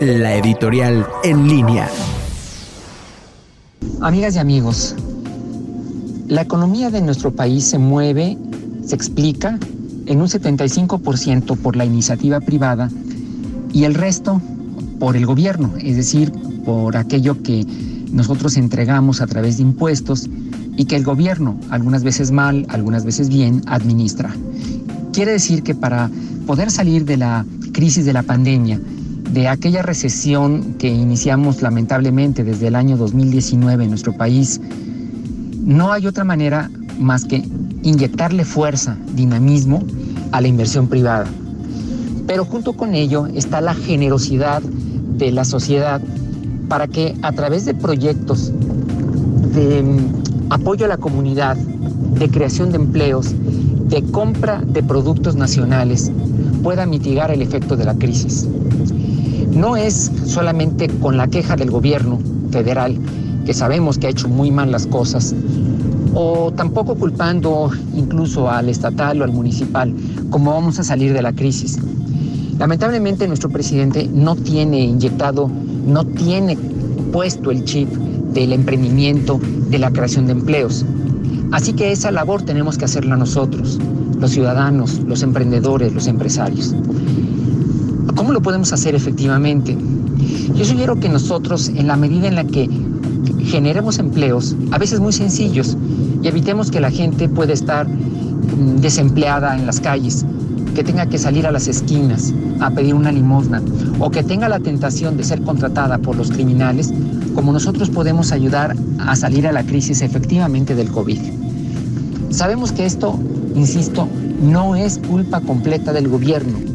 la editorial en línea. Amigas y amigos, la economía de nuestro país se mueve, se explica en un 75% por la iniciativa privada y el resto por el gobierno, es decir, por aquello que nosotros entregamos a través de impuestos y que el gobierno, algunas veces mal, algunas veces bien, administra. Quiere decir que para poder salir de la crisis de la pandemia, de aquella recesión que iniciamos lamentablemente desde el año 2019 en nuestro país, no hay otra manera más que inyectarle fuerza, dinamismo a la inversión privada. Pero junto con ello está la generosidad de la sociedad para que a través de proyectos de mm, apoyo a la comunidad, de creación de empleos, de compra de productos nacionales, pueda mitigar el efecto de la crisis no es solamente con la queja del gobierno federal, que sabemos que ha hecho muy mal las cosas, o tampoco culpando incluso al estatal o al municipal, como vamos a salir de la crisis. Lamentablemente nuestro presidente no tiene inyectado, no tiene puesto el chip del emprendimiento, de la creación de empleos. Así que esa labor tenemos que hacerla nosotros, los ciudadanos, los emprendedores, los empresarios. ¿Cómo lo podemos hacer efectivamente? Yo sugiero que nosotros, en la medida en la que generemos empleos, a veces muy sencillos, y evitemos que la gente pueda estar mm, desempleada en las calles, que tenga que salir a las esquinas a pedir una limosna, o que tenga la tentación de ser contratada por los criminales, como nosotros podemos ayudar a salir a la crisis efectivamente del COVID. Sabemos que esto, insisto, no es culpa completa del gobierno,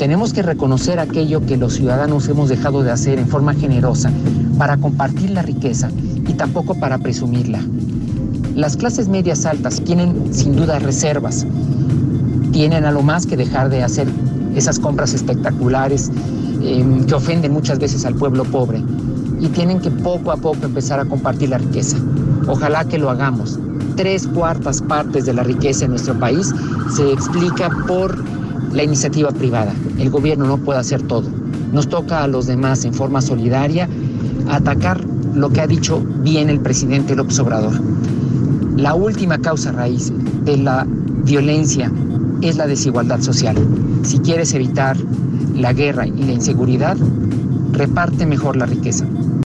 tenemos que reconocer aquello que los ciudadanos hemos dejado de hacer en forma generosa para compartir la riqueza y tampoco para presumirla. Las clases medias altas tienen sin duda reservas, tienen a lo más que dejar de hacer esas compras espectaculares em, que ofenden muchas veces al pueblo pobre y tienen que poco a poco empezar a compartir la riqueza. Ojalá que lo hagamos. Tres cuartas partes de la riqueza en nuestro país se explica por la iniciativa privada. El gobierno no puede hacer todo. Nos toca a los demás en forma solidaria atacar lo que ha dicho bien el presidente López Obrador. La última causa raíz de la violencia es la desigualdad social. Si quieres evitar la guerra y la inseguridad, reparte mejor la riqueza.